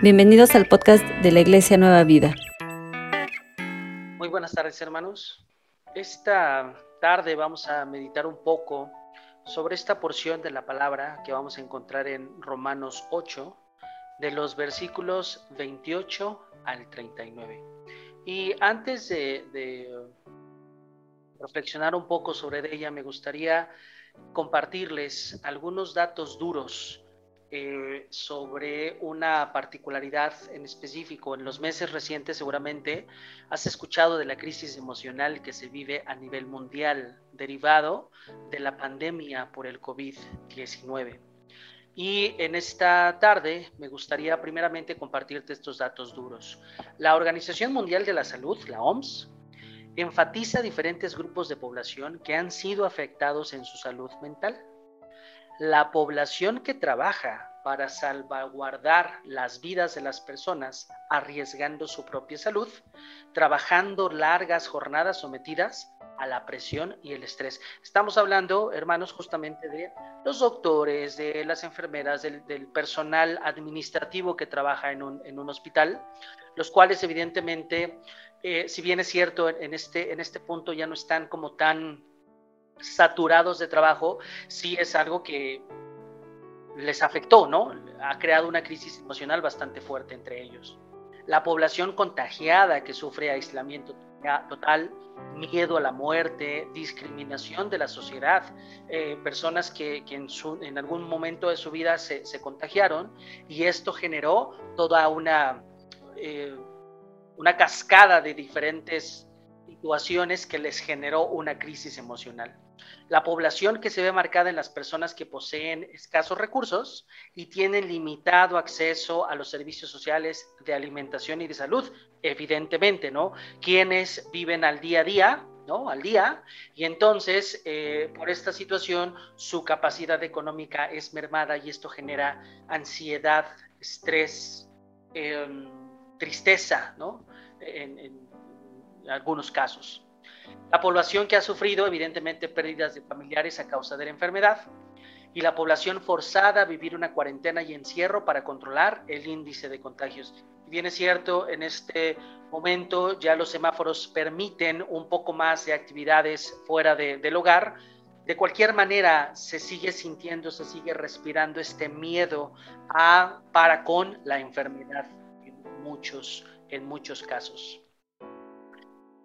Bienvenidos al podcast de la Iglesia Nueva Vida. Muy buenas tardes hermanos. Esta tarde vamos a meditar un poco sobre esta porción de la palabra que vamos a encontrar en Romanos 8, de los versículos 28 al 39. Y antes de, reflexionar un poco sobre ella, me gustaría compartirles algunos datos duros eh, sobre una particularidad en específico. En los meses recientes seguramente has escuchado de la crisis emocional que se vive a nivel mundial derivado de la pandemia por el COVID-19. Y en esta tarde me gustaría primeramente compartirte estos datos duros. La Organización Mundial de la Salud, la OMS, enfatiza diferentes grupos de población que han sido afectados en su salud mental la población que trabaja para salvaguardar las vidas de las personas, arriesgando su propia salud, trabajando largas jornadas sometidas a la presión y el estrés. Estamos hablando, hermanos, justamente de los doctores, de las enfermeras, del, personal administrativo que trabaja en un, hospital, los cuales evidentemente, eh, si bien es cierto, en este, en este punto ya no están como tan saturados de trabajo, sí es algo que les afectó, ¿no? Ha creado una crisis emocional bastante fuerte entre ellos. La población contagiada que sufre aislamiento total, miedo a la muerte, discriminación de la sociedad, eh, personas que, en, algún momento de su vida se, contagiaron y esto generó toda una, eh, una cascada de diferentes situaciones que les generó una crisis emocional. La población que se ve marcada en las personas que poseen escasos recursos y tienen limitado acceso a los servicios sociales de alimentación y de salud, evidentemente, ¿no? Quienes viven al día a día, ¿no? Al día, y entonces, eh, por esta situación, su capacidad económica es mermada y esto genera ansiedad, estrés, em, tristeza, ¿no? en algunos casos. La población que ha sufrido evidentemente pérdidas de familiares a causa de la enfermedad y la población forzada a vivir una cuarentena y encierro para controlar el índice de contagios. bien es cierto, en este momento ya los semáforos permiten un poco más de actividades fuera del hogar. De cualquier manera, se sigue sintiendo, se sigue respirando este miedo a, para con la enfermedad en muchos, en muchos casos.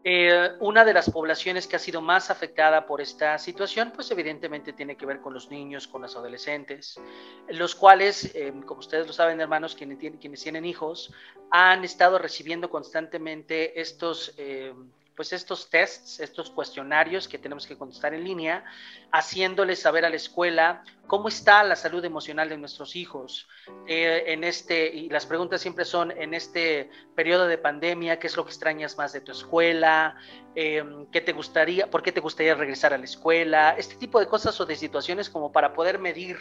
Eh, una de las poblaciones que ha sido más afectada por esta situación, pues evidentemente tiene que ver con los niños, con los adolescentes, los cuales, eh, como ustedes lo saben, hermanos, quienes tienen, quienes tienen hijos, han estado recibiendo constantemente estos eh, pues estos tests, estos cuestionarios que tenemos que contestar en línea, haciéndoles saber a la escuela cómo está la salud emocional de nuestros hijos. Eh, en este, y las preguntas siempre son, en este periodo de pandemia, ¿qué es lo que extrañas más de tu escuela? Em, ¿Qué te gustaría, por qué te gustaría regresar a la escuela? Este tipo de cosas o de situaciones como para poder medir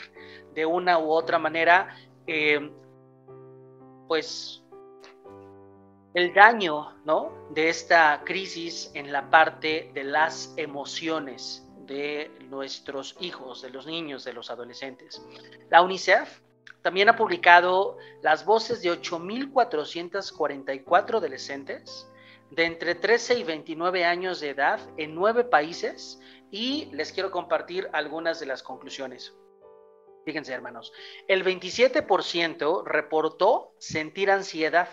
de una u otra manera, em, pues el daño ¿no? de esta crisis en la parte de las emociones de nuestros hijos, de los niños, de los adolescentes. La UNICEF también ha publicado las voces de 8.444 adolescentes de entre 13 y 29 años de edad en nueve países y les quiero compartir algunas de las conclusiones. Fíjense, hermanos, el 27% reportó sentir ansiedad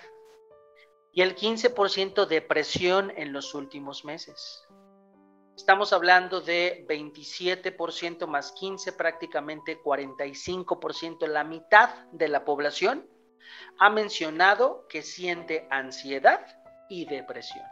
y el 15% depresión en los últimos meses. Estamos hablando de 27% más 15, prácticamente 45%, la mitad de la población ha mencionado que siente ansiedad y depresión.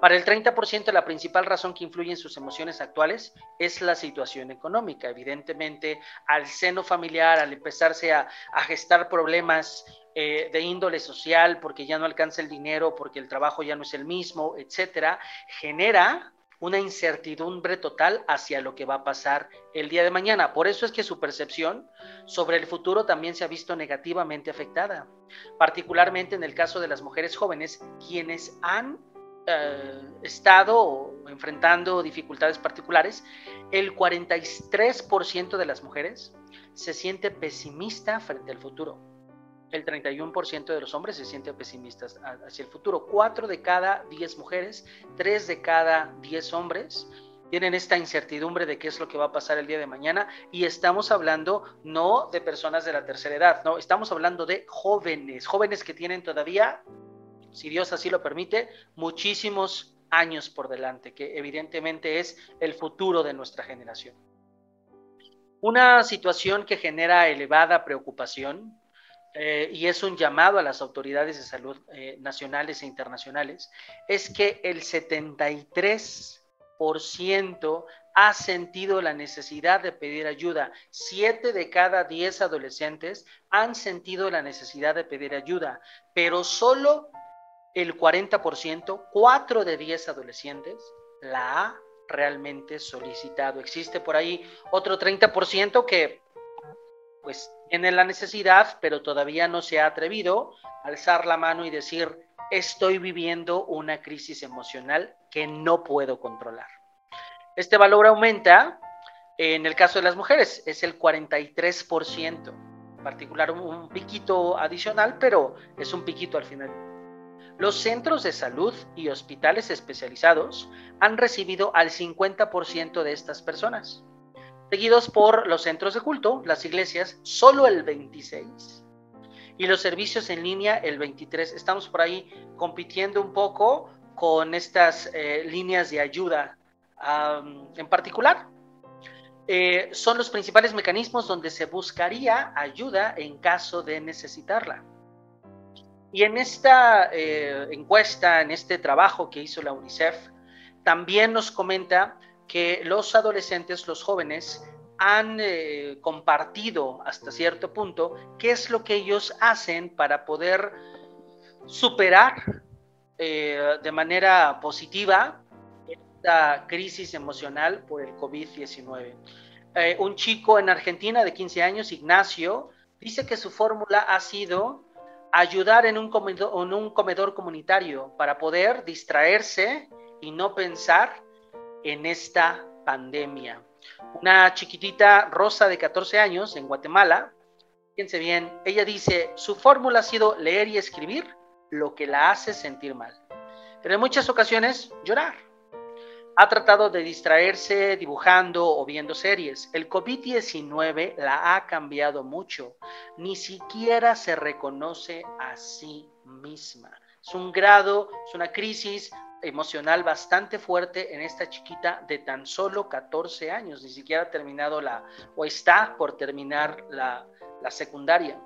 Para el 30% la principal razón que influye en sus emociones actuales es la situación económica. Evidentemente, al seno familiar, al empezarse a, gestar problemas eh, de índole social, porque ya no alcanza el dinero, porque el trabajo ya no es el mismo, etcétera, genera una incertidumbre total hacia lo que va a pasar el día de mañana. Por eso es que su percepción sobre el futuro también se ha visto negativamente afectada, particularmente en el caso de las mujeres jóvenes, quienes han eh, estado enfrentando dificultades particulares, el 43% de las mujeres se siente pesimista frente al futuro. el 31% de los hombres se sienten pesimistas hacia el futuro. 4 de cada 10 mujeres, 3 de cada 10 hombres tienen esta incertidumbre de qué es lo que va a pasar el día de mañana y estamos hablando no de personas de la tercera edad, no, estamos hablando de jóvenes, jóvenes que tienen todavía, si Dios así lo permite, muchísimos años por delante, que evidentemente es el futuro de nuestra generación. Una situación que genera elevada preocupación eh, y es un llamado a las autoridades de salud eh, nacionales e internacionales, es que el 73% ha sentido la necesidad de pedir ayuda. Siete de cada diez adolescentes han sentido la necesidad de pedir ayuda, pero solo el 40%, cuatro de diez adolescentes, la ha realmente solicitado. Existe por ahí otro 30% que pues tiene la necesidad, pero todavía no se ha atrevido a alzar la mano y decir, estoy viviendo una crisis emocional que no puedo controlar. Este valor aumenta en el caso de las mujeres, es el 43%, en particular un piquito adicional, pero es un piquito al final. Los centros de salud y hospitales especializados han recibido al 50% de estas personas seguidos por los centros de culto, las iglesias, solo el 26, y los servicios en línea el 23. Estamos por ahí compitiendo un poco con estas eh, líneas de ayuda en particular. Eh, son los principales mecanismos donde se buscaría ayuda en caso de necesitarla. Y en esta eh, encuesta, en este trabajo que hizo la UNICEF, también nos comenta que los adolescentes, los jóvenes, han eh, compartido hasta cierto punto qué es lo que ellos hacen para poder superar eh, de manera positiva esta crisis emocional por el COVID-19. Eh, un chico en Argentina de 15 años, Ignacio, dice que su fórmula ha sido ayudar en un, en un comedor comunitario para poder distraerse y no pensar en esta pandemia. Una chiquitita rosa de 14 años en Guatemala, fíjense bien, ella dice, su fórmula ha sido leer y escribir lo que la hace sentir mal. Pero en muchas ocasiones llorar. Ha tratado de distraerse dibujando o viendo series. El COVID-19 la ha cambiado mucho. Ni siquiera se reconoce a sí misma. Es un grado, es una crisis emocional bastante fuerte en esta chiquita de tan solo 14 años, ni siquiera ha terminado la, o está por terminar la, secundaria.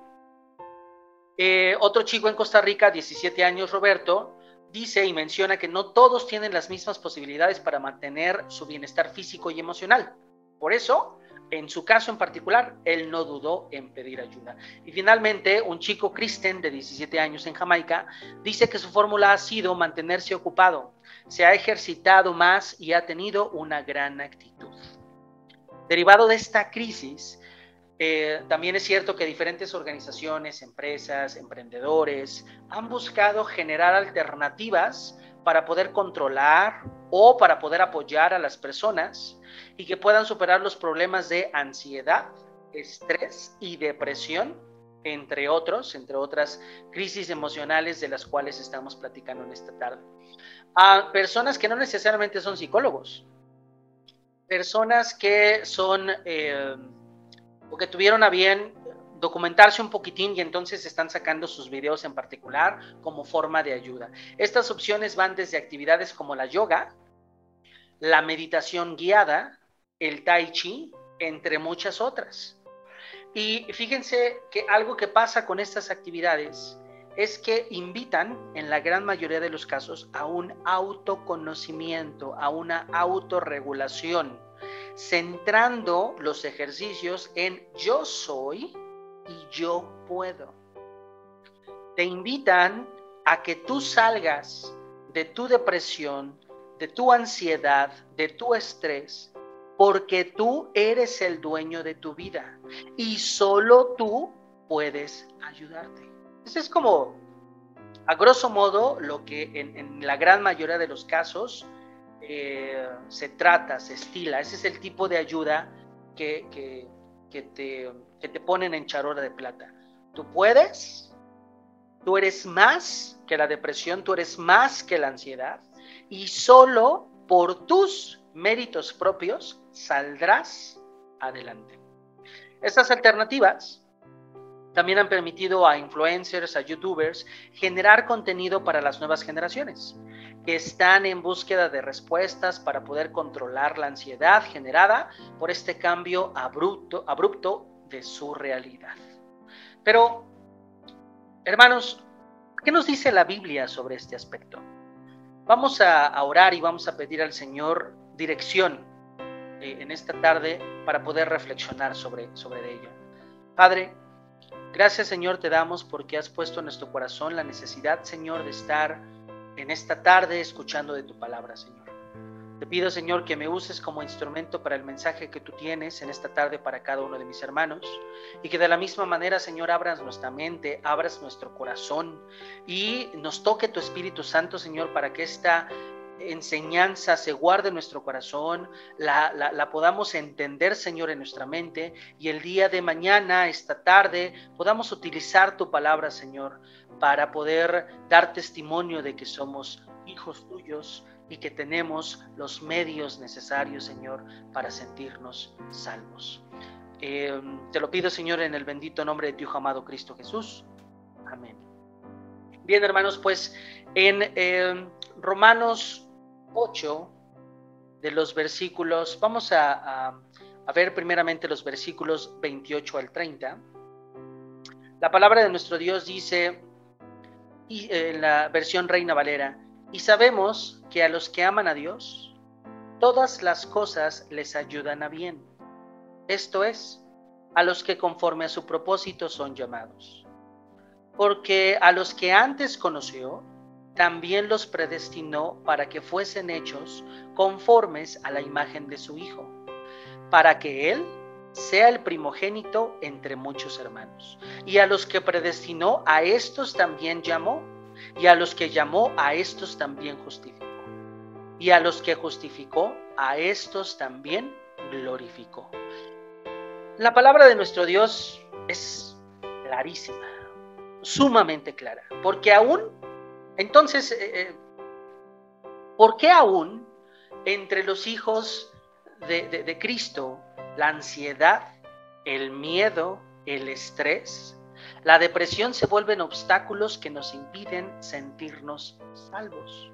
Eh, otro chico en Costa Rica, 17 años, Roberto, dice y menciona que no todos tienen las mismas posibilidades para mantener su bienestar físico y emocional. Por eso, en su caso en particular, él no dudó en pedir ayuda. Y finalmente, un chico Kristen de 17 años en Jamaica dice que su fórmula ha sido mantenerse ocupado, se ha ejercitado más y ha tenido una gran actitud. Derivado de esta crisis, eh, también es cierto que diferentes organizaciones, empresas, emprendedores han buscado generar alternativas para poder controlar o para poder apoyar a las personas y que puedan superar los problemas de ansiedad, estrés y depresión, entre otros, entre otras crisis emocionales de las cuales estamos platicando en esta tarde. A personas que no necesariamente son psicólogos, personas que son eh, o que tuvieron a bien documentarse un poquitín y entonces están sacando sus videos en particular como forma de ayuda. Estas opciones van desde actividades como la yoga, la meditación guiada, el tai chi, entre muchas otras. Y fíjense que algo que pasa con estas actividades es que invitan, en la gran mayoría de los casos, a un autoconocimiento, a una autorregulación, centrando los ejercicios en yo soy y yo puedo. Te invitan a que tú salgas de tu depresión, de tu ansiedad, de tu estrés, porque tú eres el dueño de tu vida y solo tú puedes ayudarte. Eso es como, a grosso modo, lo que en, la gran mayoría de los casos eh, se trata, se estila. Ese es el tipo de ayuda que, que, te, que te ponen en charola de plata. Tú puedes Tú eres más que la depresión, tú eres más que la ansiedad y solo por tus méritos propios saldrás adelante. Estas alternativas también han permitido a influencers, a youtubers, generar contenido para las nuevas generaciones, que están en búsqueda de respuestas para poder controlar la ansiedad generada por este cambio abrupto, abrupto de su realidad. Pero, hermanos, ¿qué nos dice la Biblia sobre este aspecto? Vamos a, orar y vamos a pedir al Señor dirección eh, en esta tarde para poder reflexionar sobre, sobre ello. Padre, Gracias Señor te damos porque has puesto en nuestro corazón la necesidad, Señor, de estar en esta tarde escuchando de tu palabra, Señor. Te pido, Señor, que me uses como instrumento para el mensaje que tú tienes en esta tarde para cada uno de mis hermanos y que de la misma manera, Señor, abras nuestra mente, abras nuestro corazón y nos toque tu Espíritu Santo, Señor, para que esta enseñanza se guarde en nuestro corazón, la, podamos entender, Señor, en nuestra mente y el día de mañana, esta tarde, podamos utilizar tu palabra, Señor, para poder dar testimonio de que somos hijos tuyos y que tenemos los medios necesarios, Señor, para sentirnos salvos. Eh, te lo pido, Señor, en el bendito nombre de tu amado Cristo Jesús. Amén. Bien, hermanos, pues en eh, Romanos 8 de los versículos, vamos a, ver primeramente los versículos 28 al 30. La palabra de nuestro Dios dice, y, en la versión Reina Valera, y sabemos que a los que aman a Dios, todas las cosas les ayudan a bien. Esto es, a los que conforme a su propósito son llamados. Porque a los que antes conoció, también los predestinó para que fuesen hechos conformes a la imagen de su Hijo, para que Él sea el primogénito entre muchos hermanos. Y a los que predestinó, a estos también llamó, y a los que llamó, a estos también justificó. Y a los que justificó, a estos también glorificó. La palabra de nuestro Dios es clarísima, sumamente clara, porque aún entonces, eh, eh, ¿por qué aún entre los hijos de, Cristo la ansiedad, el miedo, el estrés, la depresión se vuelven obstáculos que nos impiden sentirnos salvos?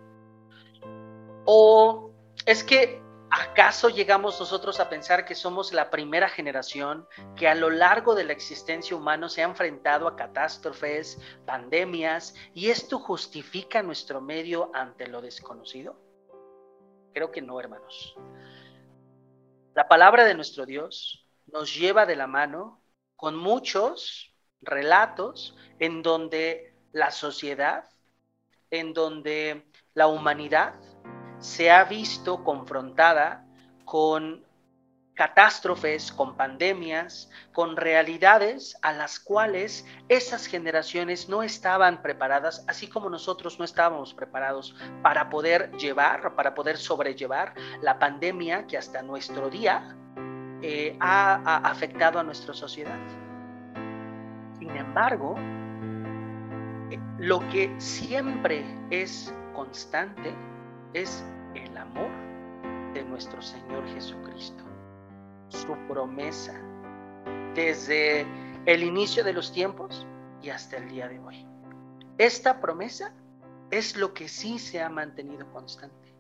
¿O es que ¿Acaso llegamos nosotros a pensar que somos la primera generación que a lo largo de la existencia humana se ha enfrentado a catástrofes, pandemias, y esto justifica nuestro medio ante lo desconocido? Creo que no, hermanos. La palabra de nuestro Dios nos lleva de la mano con muchos relatos en donde la sociedad, en donde la humanidad se ha visto confrontada con catástrofes, con pandemias, con realidades a las cuales esas generaciones no estaban preparadas, así como nosotros no estábamos preparados para poder llevar, para poder sobrellevar la pandemia que hasta nuestro día eh, ha afectado a nuestra sociedad. Sin embargo, eh, lo que siempre es constante es el amor de nuestro Señor Jesucristo, su promesa desde el inicio de los tiempos y hasta el día de hoy. Esta promesa es lo que sí se ha mantenido constante.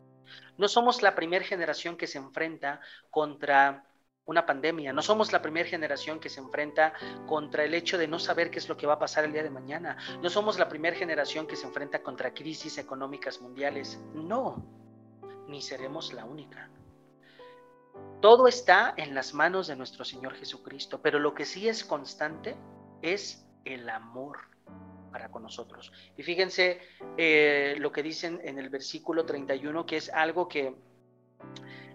No somos la primera generación que se enfrenta contra una pandemia. No somos la primera generación que se enfrenta contra el hecho de no saber qué es lo que va a pasar el día de mañana. No somos la primera generación que se enfrenta contra crisis económicas mundiales. No, ni seremos la única. Todo está en las manos de nuestro Señor Jesucristo, pero lo que sí es constante es el amor para con nosotros. Y fíjense eh, lo que dicen en el versículo 31, que es algo que,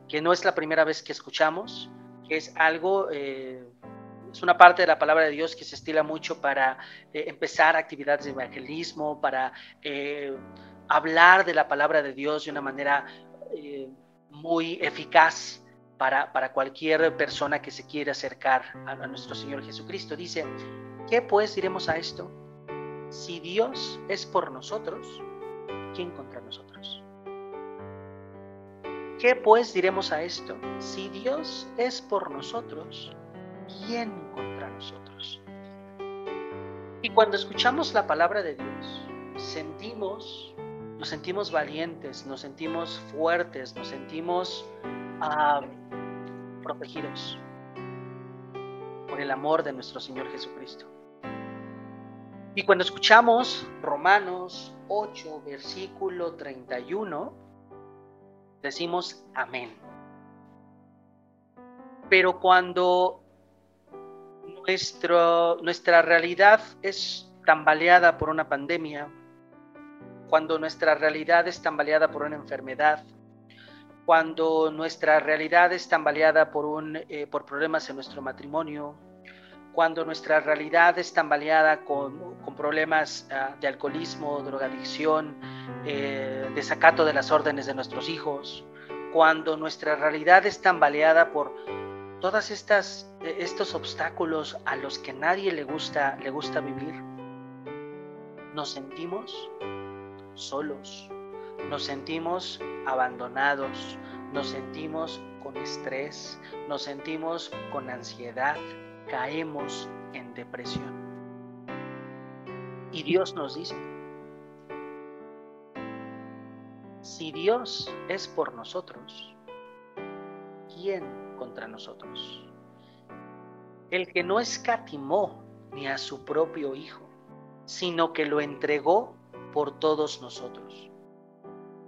que no es la primera vez que escuchamos, que es algo, eh, es una parte de la palabra de Dios que se estila mucho para eh, empezar actividades de evangelismo, para hablar de la palabra de Dios de una manera muy eficaz para, para, cualquier persona que se quiera acercar a, a nuestro Señor Jesucristo. Dice, ¿qué pues diremos a esto? si Dios es por nosotros, ¿quién contra nosotros? ¿Qué pues diremos a esto? Si Dios es por nosotros, ¿quién contra nosotros? Y cuando escuchamos la palabra de Dios, sentimos, nos sentimos valientes, nos sentimos fuertes, nos sentimos ah, protegidos por el amor de nuestro Señor Jesucristo. Y cuando escuchamos Romanos 8, versículo 31, decimos amén. Pero cuando nuestro, nuestra realidad es tambaleada por una pandemia, cuando nuestra realidad es tambaleada por una enfermedad, cuando nuestra realidad es tambaleada por, un, eh, por problemas en nuestro matrimonio, cuando nuestra realidad es tambaleada con, con problemas uh, de alcoholismo, drogadicción, eh, desacato de las órdenes de nuestros hijos, cuando nuestra realidad es tambaleada por todas estas eh, estos obstáculos a los que nadie le gusta le gusta vivir, nos sentimos solos, nos sentimos abandonados, nos sentimos con estrés, nos sentimos con ansiedad, caemos en depresión. Y Dios nos dice, si Dios es por nosotros, ¿quién contra nosotros? El que no escatimó ni a su propio Hijo, sino que lo entregó por todos nosotros.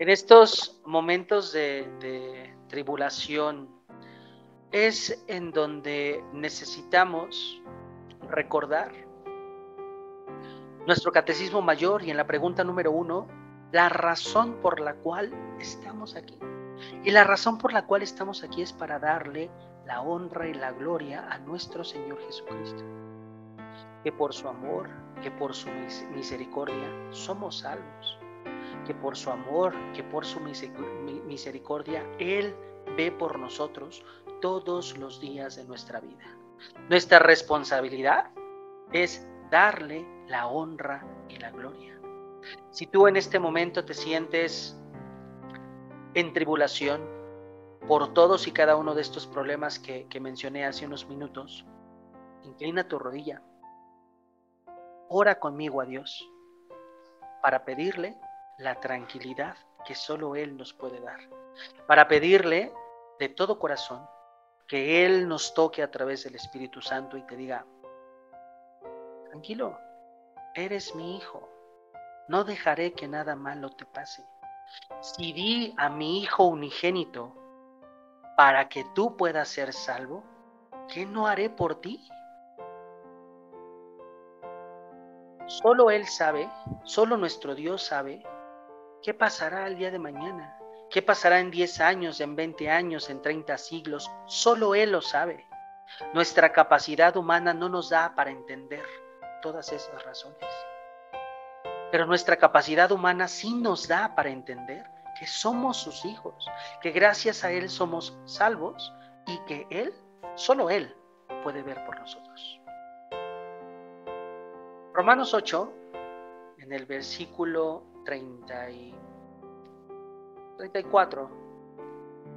En estos momentos de, tribulación es en donde necesitamos recordar nuestro catecismo mayor y en la pregunta número uno, la razón por la cual estamos aquí. Y la razón por la cual estamos aquí es para darle la honra y la gloria a nuestro Señor Jesucristo. Que por su amor, que por su misericordia somos salvos. Que por su amor, que por su misericordia, Él ve por nosotros todos los días de nuestra vida. Nuestra responsabilidad es darle la honra y la gloria. Si tú en este momento te sientes en tribulación por todos y cada uno de estos problemas que, que mencioné hace unos minutos, inclina tu rodilla, ora conmigo a Dios para pedirle la tranquilidad que solo Él nos puede dar, para pedirle de todo corazón que Él nos toque a través del Espíritu Santo y te diga, tranquilo, eres mi hijo, no dejaré que nada malo te pase. Si di a mi hijo unigénito para que tú puedas ser salvo, ¿qué no haré por ti? Solo Él sabe, solo nuestro Dios sabe qué pasará el día de mañana. ¿Qué pasará en 10 años, en 20 años, en 30 siglos? Solo Él lo sabe. Nuestra capacidad humana no nos da para entender todas esas razones. Pero nuestra capacidad humana sí nos da para entender que somos sus hijos, que gracias a Él somos salvos y que Él, solo Él, puede ver por nosotros. Romanos 8, en el versículo 30 y 34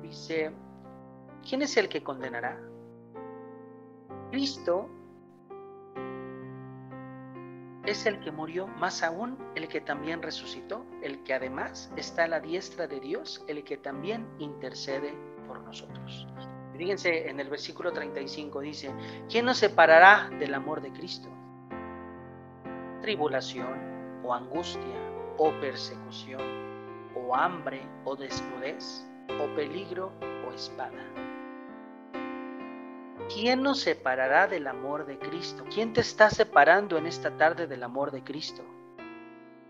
dice, ¿quién es el que condenará? Cristo es el que murió, más aún el que también resucitó, el que además está a la diestra de Dios, el que también intercede por nosotros. Fíjense en el versículo 35 dice, ¿quién nos separará del amor de Cristo? Tribulación o angustia o persecución o hambre o desnudez, o peligro o espada. ¿Quién nos separará del amor de Cristo? ¿Quién te está separando en esta tarde del amor de Cristo?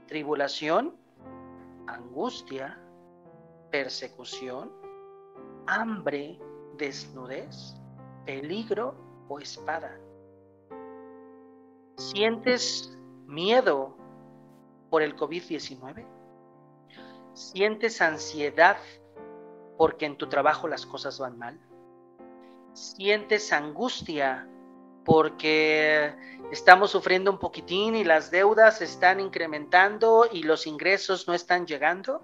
¿Tribulación? angustia, persecución, hambre, desnudez, peligro o espada. ¿Sientes miedo por el COVID-19? ¿Sientes ansiedad porque en tu trabajo las cosas van mal? ¿Sientes angustia porque estamos sufriendo un poquitín y las deudas están incrementando y los ingresos no están llegando?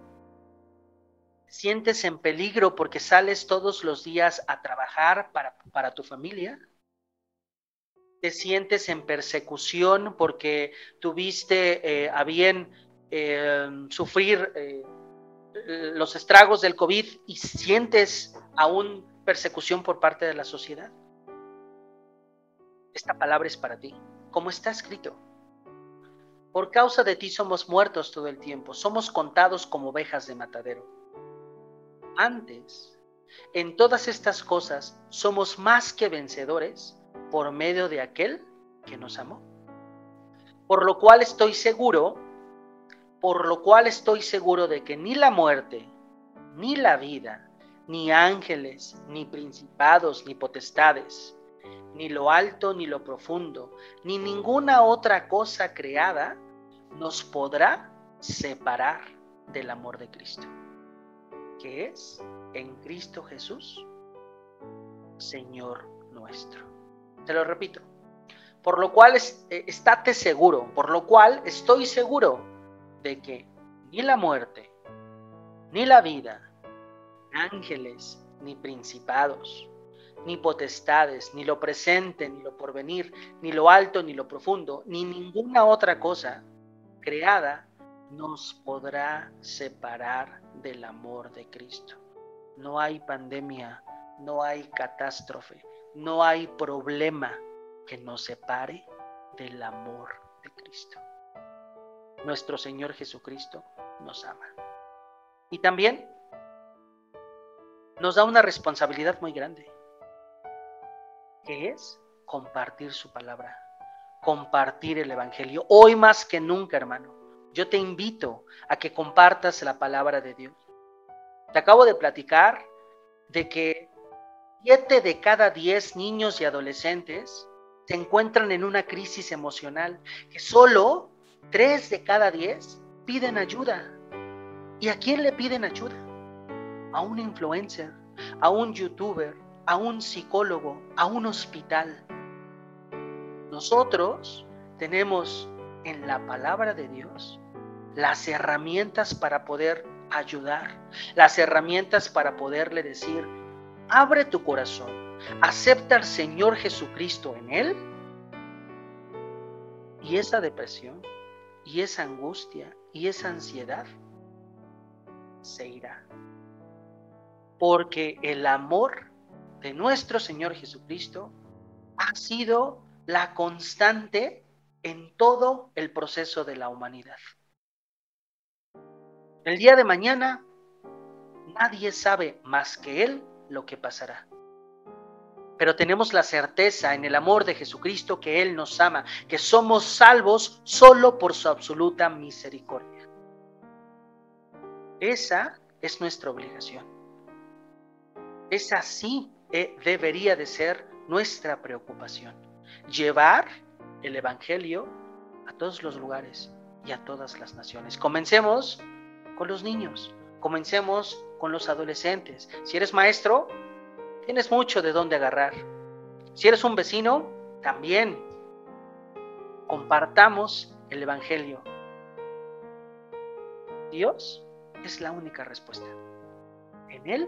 ¿Sientes en peligro porque sales todos los días a trabajar para, tu familia? ¿Te sientes en persecución porque tuviste eh, a bien eh, sufrir eh, los estragos del COVID y sientes aún persecución por parte de la sociedad? Esta palabra es para ti, como está escrito. Por causa de ti somos muertos todo el tiempo, somos contados como ovejas de matadero antes. En todas estas cosas somos más que vencedores por medio de aquel que nos amó. Por lo cual estoy seguro, por lo cual estoy seguro de que ni la muerte, ni la vida, ni ángeles, ni principados, ni potestades, ni lo alto, ni lo profundo, ni ninguna otra cosa creada nos podrá separar del amor de Cristo que es en Cristo Jesús, Señor nuestro. Te lo repito. Por lo cual eh, estate seguro, por lo cual estoy seguro de que ni la muerte, ni la vida, ángeles, ni principados, ni potestades, ni lo presente, ni lo porvenir, ni lo alto, ni lo profundo, ni ninguna otra cosa creada nos podrá separar del amor de Cristo. No hay pandemia, no hay catástrofe, no hay problema que nos separe del amor de Cristo. Nuestro Señor Jesucristo nos ama. Y también nos da una responsabilidad muy grande, que es compartir su palabra, compartir el Evangelio. Hoy más que nunca, hermano, yo te invito a que compartas la palabra de Dios. Te acabo de platicar de que siete de cada diez niños y adolescentes se encuentran en una crisis emocional, que solo tres de cada diez piden ayuda. ¿Y a quién le piden ayuda? A un influencer, a un youtuber, a un psicólogo, a un hospital. Nosotros tenemos en la palabra de Dios las herramientas para poder ayudar, las herramientas para poderle decir, abre tu corazón, acepta al Señor Jesucristo en él y esa depresión y esa angustia y esa ansiedad se irá. Porque el amor de nuestro Señor Jesucristo ha sido la constante en todo el proceso de la humanidad. El día de mañana nadie sabe más que Él lo que pasará. Pero tenemos la certeza en el amor de Jesucristo que Él nos ama, que somos salvos solo por su absoluta misericordia. Esa es nuestra obligación. Esa sí eh, debería de ser nuestra preocupación. Llevar el Evangelio a todos los lugares y a todas las naciones. Comencemos con los niños, comencemos con los adolescentes. Si eres maestro, tienes mucho de dónde agarrar. Si eres un vecino, también compartamos el Evangelio. Dios es la única respuesta. En Él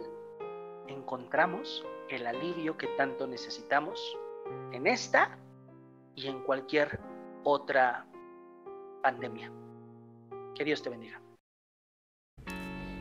encontramos el alivio que tanto necesitamos en esta y en cualquier otra pandemia. Que Dios te bendiga.